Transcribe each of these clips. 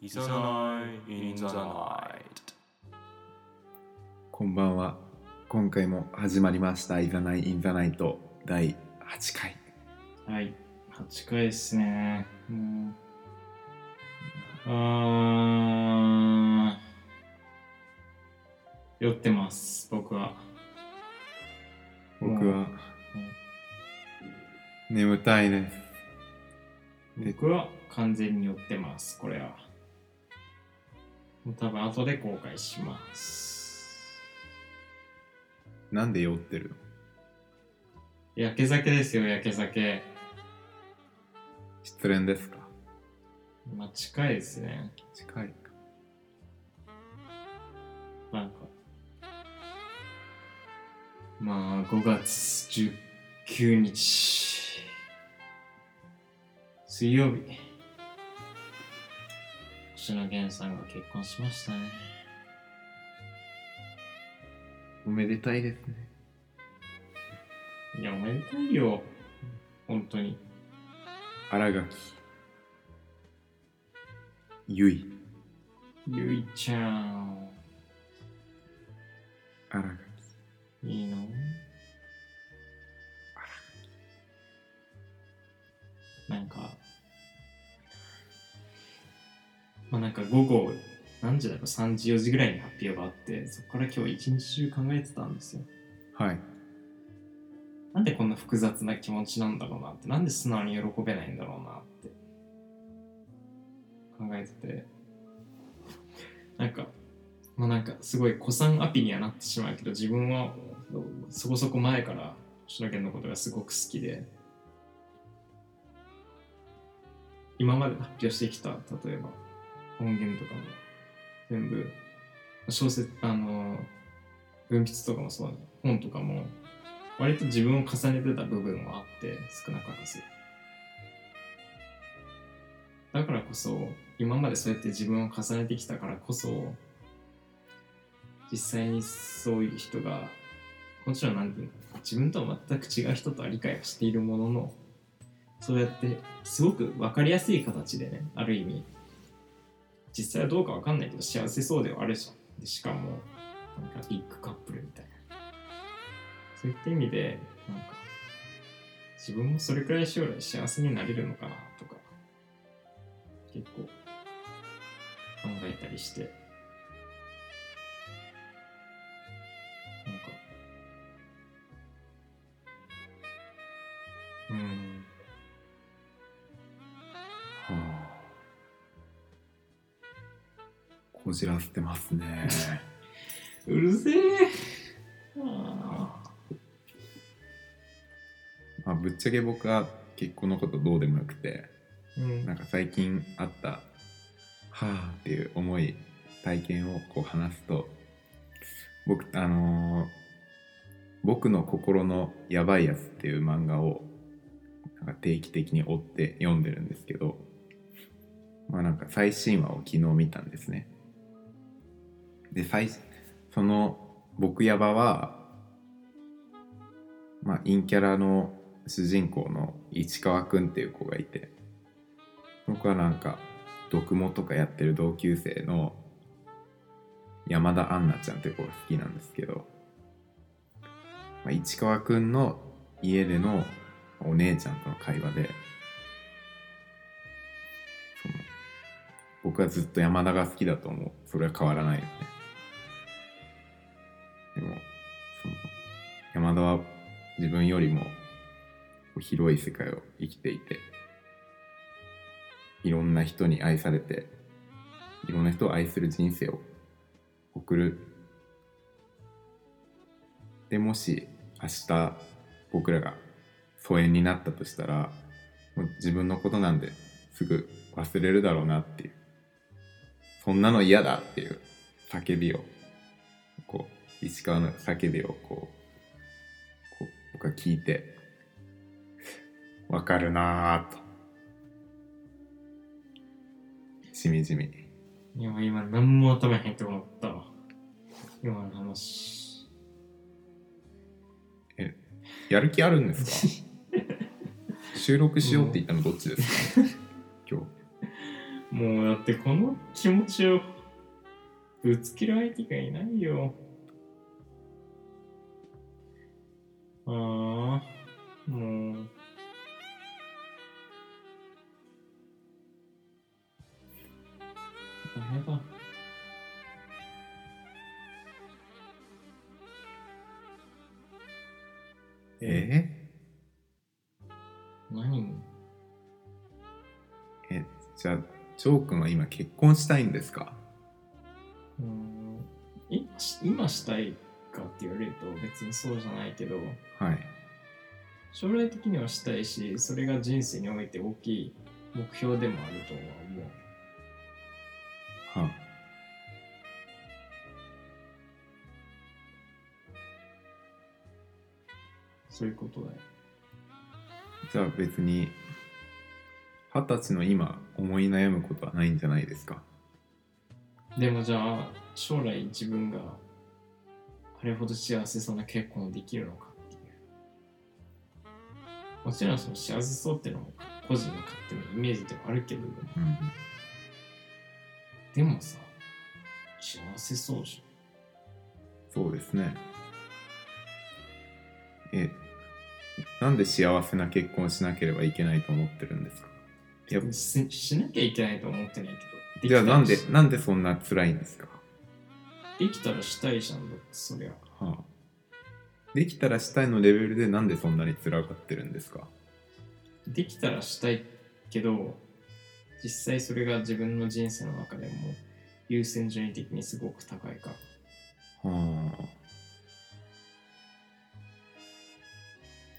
いざない in the night こんばんは。今回も始まりました。いざないインザナイト第8回。はい、8回ですね。もう、あー、酔ってます、僕は。僕は眠たいです。で僕は完全に酔ってます、これは。多分後で後悔します。なんで酔ってるの？焼け酒ですよ、焼け酒。失恋ですか？まあ、近いですね。近いか。なんか。まあ、5月19日。水曜日。星野源さんが結婚しましたね。おめでたいですね。いや、おめでたいよ。本当に。新垣。ゆい。ゆいちゃん。新垣。いいの？なんか、まあなんか午後、何時だろう、3時、4時ぐらいに発表があって、そこから今日一日中考えてたんですよ。はい。なんでこんな複雑な気持ちなんだろうなって、なんで素直に喜べないんだろうなって考えてて、なんか、まあなんかすごい古参アピにはなってしまうけど、自分はそこそこ前から星野源のことがすごく好きで、今まで発表してきた、例えば音源とかも全部、小説、あの、文筆とかもそうだね、本とかも割と自分を重ねてた部分はあって少なからず。だからこそ今までそうやって自分を重ねてきたからこそ実際にそういう人がもちろんなんていうの自分とは全く違う人とは理解はしているもののそうやってすごく分かりやすい形でねある意味実際はどうか分かんないけど幸せそうではあるじゃん。でしかもなんかビッグカップルみたいな。そういった意味で、なんか、自分もそれくらい将来幸せになれるのかなとか、結構考えたりして、こじらせてますね。うるせえあまあ、ぶっちゃけ僕は結婚のことどうでもよくて、ーうんなんか最近あった、はあっていう思い、体験をこう話すと、僕、あのー僕の心のやばいやつっていう漫画をなんか定期的に追って読んでるんですけど、まあなんか最新話を昨日見たんですね。で、最、その僕やばは、まあ陰キャラの主人公の市川くんっていう子がいて、僕はなんか、読モとかやってる同級生の山田杏奈ちゃんっていう子が好きなんですけど、まあ、市川くんの家でのお姉ちゃんとの会話で、僕はずっと山田が好きだと思う。それは変わらないよね。山田は自分よりも広い世界を生きていて、いろんな人に愛されて、いろんな人を愛する人生を送る。で、もし明日僕らが疎遠になったとしたら、もう自分のことなんですぐ忘れるだろうなっていう。そんなの嫌だっていう叫びを、こう、石川の叫びをこう、僕は聞いて、わかるなぁと。しみじみ。いや、今何も頭に入ってこなかったわ。今の話。え、やる気あるんですか？収録しようって言ったのどっちですか？今日。もうだってこの気持ちをぶつける相手がいないよ。え何？えじゃあジョー君は今結婚したいんですか？うーん。今し今したいかって言われると別にそうじゃないけど。はい。将来的にはしたいしそれが人生において大きい目標でもあるとは思う。はそういうことだよ。じゃあ別に二十歳の今思い悩むことはないんじゃないですか？でもじゃあ将来自分があれほど幸せそうな結婚できるのかっていう。もちろんその幸せそうっていうのも個人の勝手なイメージではあるけど。うん。でもさ幸せそうじそうですね。えなんで幸せな結婚しなければいけないと思ってるんですか？いやししなきゃいけないと思ってないけどじゃあなんでなんでそんな辛いんですか、できたらしたいじゃんそりゃ。はあ、できたらしたいのレベルでなんでそんなに辛がってるんですか？できたらしたいけど実際それが自分の人生の中でも優先順位的にすごく高いから。はあ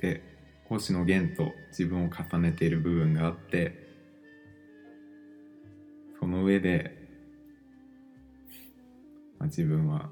で星野源と自分を重ねている部分があってその上で、まあ、自分は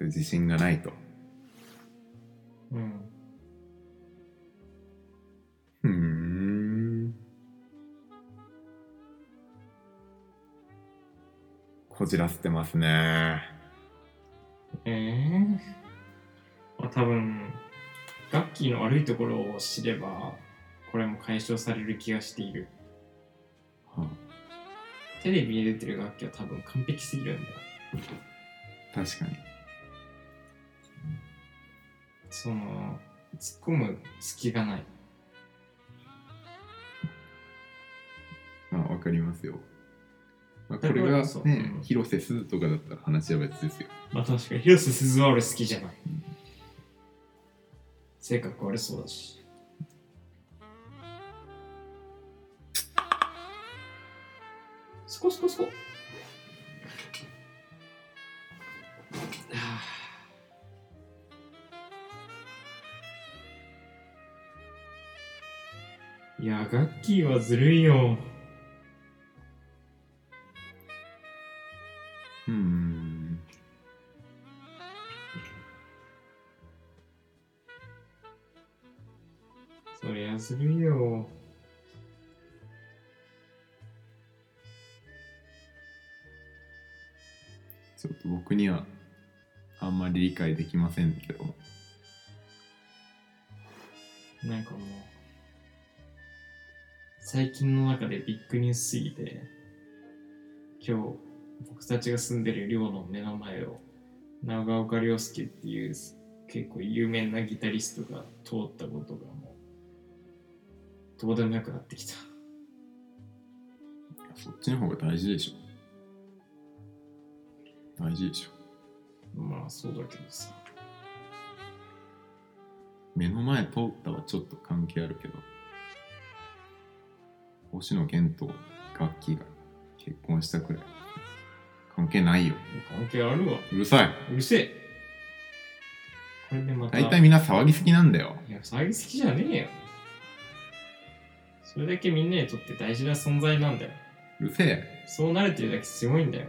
自信がないと。うん。うーん。こじらせてますね。ええまあ多分ガッキーの悪いところを知ればこれも解消される気がしている。はテレビに出てる楽器は多分完璧すぎるんだよ。あ確かに。その突っ込む隙がない。まあわかりますよ、まあ、これがね、うん。広瀬すずとかだったら話は別ですよ。まあ確かに。広瀬すずは俺好きじゃない性格悪そうだし。そこそこそこいや、ガッキーはずるいよ。りゃずるいよ。ちょっと僕にはあんまり理解できませんけどもなんかもう、最近の中でビッグニュースすぎて、今日、僕たちが住んでる寮の目の前を、長岡亮介っていう結構有名なギタリストが通ったことがもう、どうでもよくなってきた。そっちの方が大事でしょ大事でしょまあそうだけどさ。目の前通ったはちょっと関係あるけど星野源と楽器が結婚したくらい関係ないよ関係あるわ。うるさいうるせえ。これでまた。大体みんな騒ぎすぎなんだよいや、騒ぎ好きじゃねえよ。それだけみんなにとって大事な存在なんだよ。うるせえ。そうなれてるだけすごいんだよ。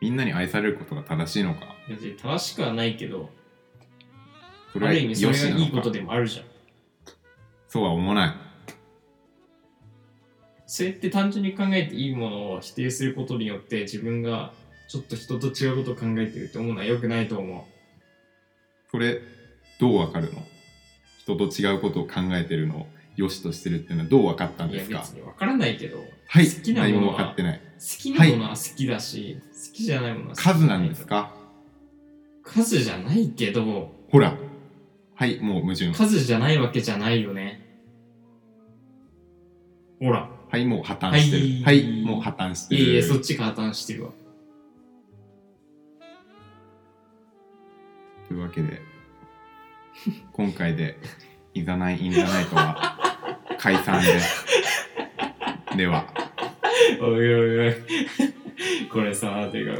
みんなに愛されることが正しいのか。別に正しくはないけど、それはある意味それ良しなのか。がいいことでもあるじゃん。そうは思わない。そうやって単純に考えていいものを否定することによって自分がちょっと人と違うことを考えてるって思うのは良くないと思それどうわかるの？人と違うことを考えてるのを良しとしてるっていうのはどう分かったんいやですか？別に分からないけど、はい。好きな何もものは分かってない。好きなものは好きだし、好きじゃないものは好き数なんですか？数じゃないけど、ほら。はいもう矛盾。数じゃないわけじゃないよね。ほら。はいもう破綻してる。ははいい、もう破綻してる。いやいや、そっちが破綻してるわ。というわけで今回でいざないインザナイトは解散ですではおいおいおい。これさ、てか、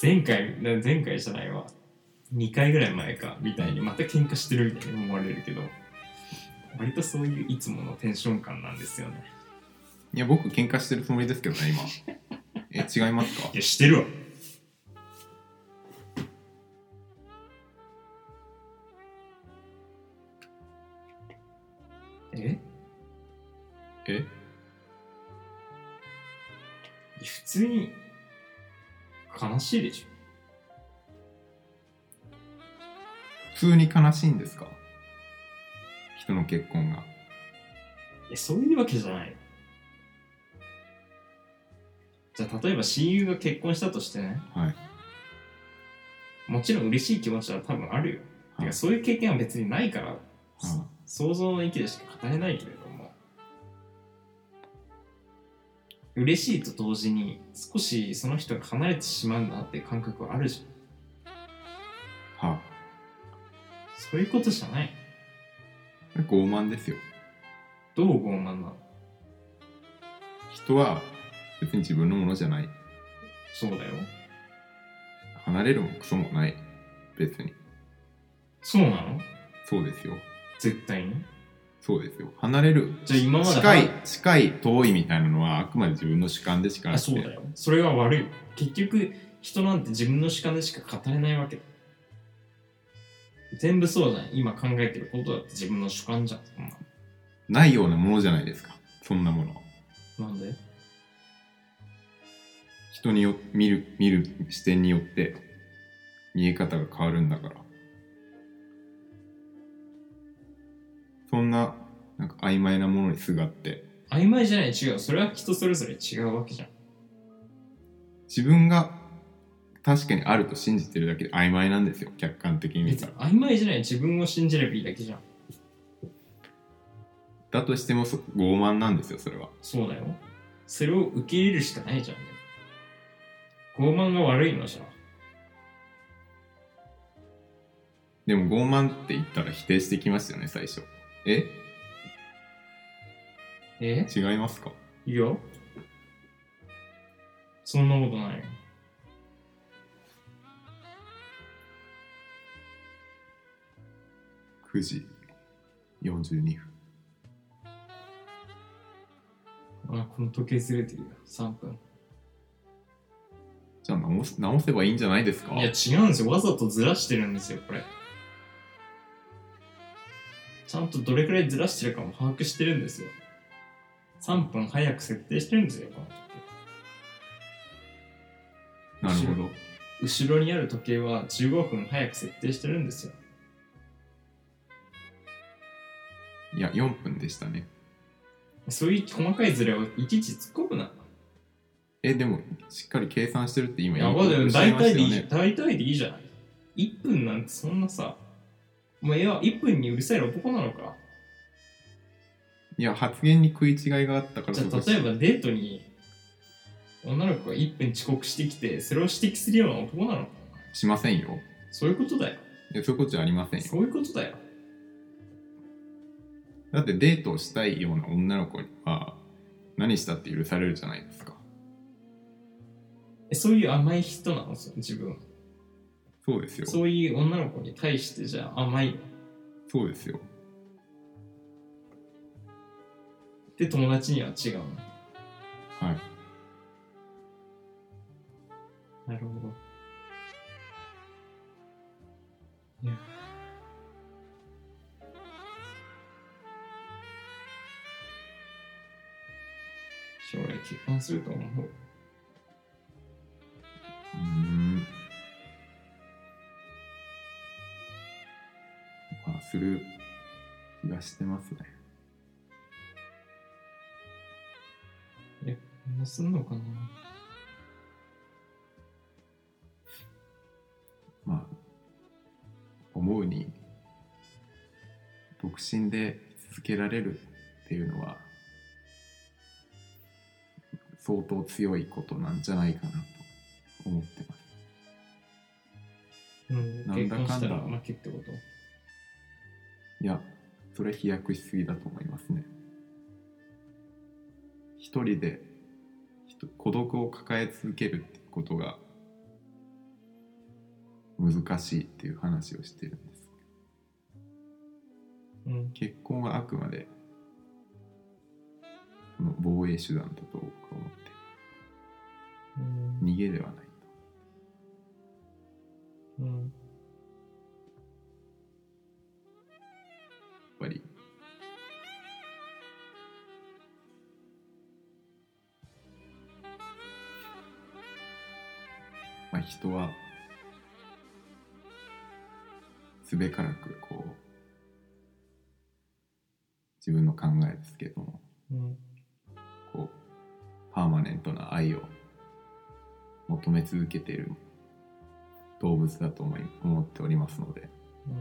前回、な前回じゃないわ。2回ぐらい前か、みたいにまた喧嘩してるみたいに思われるけど、割とそういういつものテンション感なんですよね。いや僕喧嘩してるつもりですけどね今え違いますか？いや、してるわ。え？え？普通に悲しいでしょ。普通に悲しいんですか？人の結婚が。えそういうわけじゃない。じゃあ例えば親友が結婚したとしてね。はい。もちろん嬉しい気持ちは多分あるよ、はい。てかそういう経験は別にないから、は想像の域でしか語れないけれども嬉しいと同時に少しその人が離れてしまうんだなって感覚はあるじゃん。はそういうことじゃない。傲慢ですよ。どう傲慢なの？人は別に自分のものじゃない。そうだよ。離れるもクソもない。別に。そうなの？そうですよ絶対に？そうですよ。離れる。じゃあ今まで近い近い遠いみたいなのはあくまで自分の主観でしかなくて。あそうだよ。それが悪い。結局人なんて自分の主観でしか語れないわけだ。全部そうじゃん今考えてることだって自分の主観じゃん。そんなないようなものじゃないですか。そんなものなんで？人によ見る見る視点によって見え方が変わるんだからそんななんか曖昧なものにすがって。曖昧じゃない違う。それは人それぞれ違うわけじゃん。自分が確かにあると信じてるだけで曖昧なんですよ。客観的に見たら。別に曖昧じゃない自分を信じればいいだけじゃん。だとしてもそ傲慢なんですよそれは。そうだよ。それを受け入れるしかないじゃん。ね傲慢が悪いのじゃでも傲慢って言ったら否定してきますよね最初え？え？違いますか？いいよそんなことないよ。9時42分。あこの時計ずれてるよ。3分。じゃあ直す直せばいいんじゃないですか？いや違うんですよ。わざとずらしてるんですよこれちゃんとどれくらいずらしてるかも把握してるんですよ。3分早く設定してるんですよこの時計なるほど。後ろにある時計は15分早く設定してるんですよ。いや4分でしたね。そういう細かいズレをいちいち突っ込むな。えでもしっかり計算してるって今言いでもおっしゃい大体でいい、ましたよね大体でいいじゃない。1分なんてそんなさ、もういや、1分にうるさい男なのか？いや発言に食い違いがあったからじゃあ、例えばデートに女の子が1分遅刻してきて、それを指摘するような男なのか？しませんよそういうことだよ。いやそういうことじゃありませんよそういうことだよ。だってデートをしたいような女の子には何したって許されるじゃないですかえそういう甘い人なの？そ自分。そうですよそういう女の子に対してじゃあ甘いの？そうですよで、友達には違うの？はいなるほど。いや。将来結婚すると思う。する気がしてますね。え、どうすんのかな？まあ思うに独身で続けられるっていうのは相当強いことなんじゃないかなと思ってます。うん、なん結だかんだ。負けってこと？いやそれ飛躍しすぎだと思いますね一人で孤独を抱え続けるってことが難しいっていう話をしてるんですうん。結婚はあくまでその防衛手段だと僕は思ってうん。逃げではないとうん。人はすべからくこう自分の考えですけどもうん。こうパーマネントな愛を求め続けている動物だと思い思っておりますのでうん。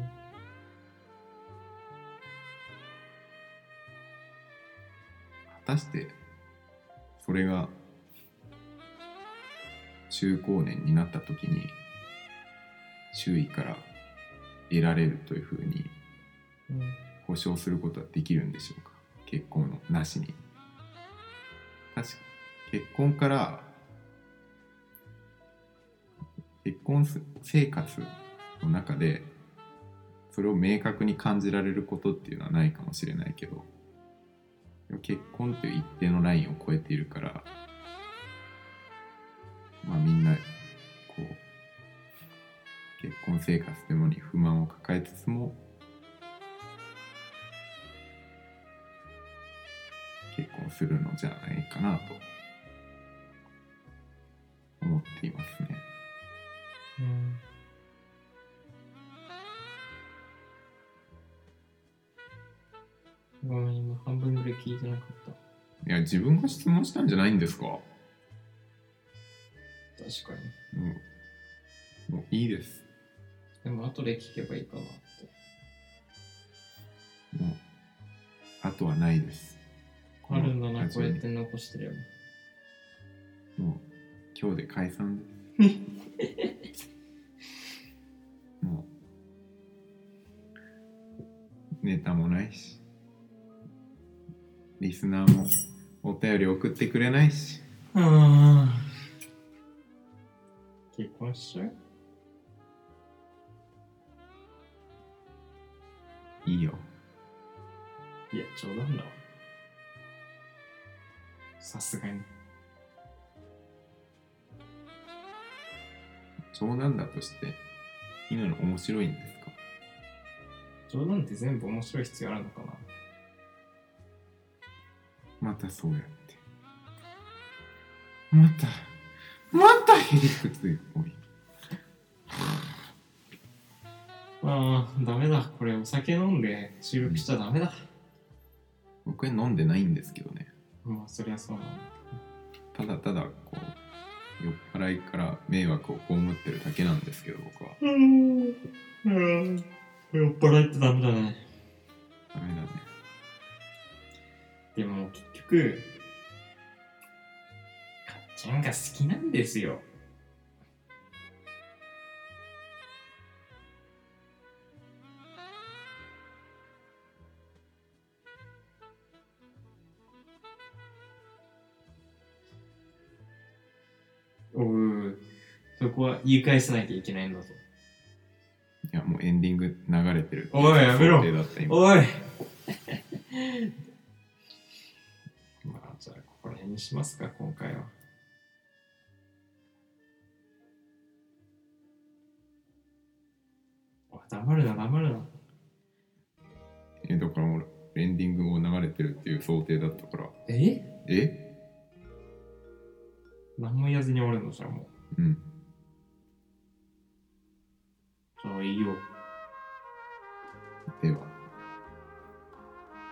果たしてそれが中高年になった時に周囲から得られるというふうに。保証することはできるんでしょうか？結婚のなしに確か結婚から結婚生活の中でそれを明確に感じられることっていうのはないかもしれないけど結婚っていう一定のラインを超えているからまあみんなこう結婚生活でもに不満を抱えつつも結婚するのじゃないかなと思っていますね。うん。ごめん、今半分ぐらい聞いてなかった。いや自分が質問したんじゃないんですか？も確かうもういいです。に。でも後で聞けばいいかなって。もうあとはないです。あるんだな、こうやって残してれば。もう今日で解散です。もうネタもないし、リスナーもお便り送ってくれないし、うん。結婚しちゃういいよ。いや、冗談だわ。さすがに。冗談だとして、今の面白いんですか？冗談って全部面白い必要あるのかな？またそうやって。また、またへりくつい。ああ、ダメだ。これお酒飲んで収録しちゃダメだ。僕は飲んでないんですけどね。まあ、そりゃそうなんだただただ、こう、酔っ払いから迷惑を被ってるだけなんですけど、僕は。けど。うん。うん。酔っ払ってダメだね。ダメだね。でも結局、かっちゃんが好きなんですよ。そこは言い返さなきゃいけないんだぞ。いや、もうエンディング流れてる。おいやめろおい まあ、じゃあ、ここら辺にしますか、今回は。黙るな、黙るな。え、だから俺、エンディングを流れてるっていう想定だったから。え？え？何も言わずに終わるのじゃあもう。うん。かいいよ。では。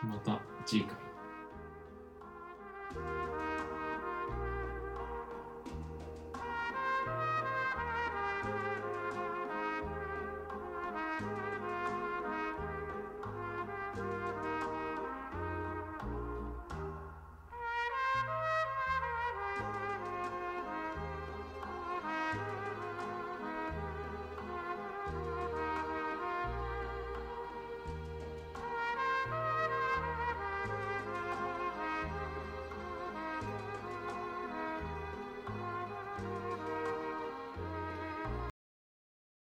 また次回。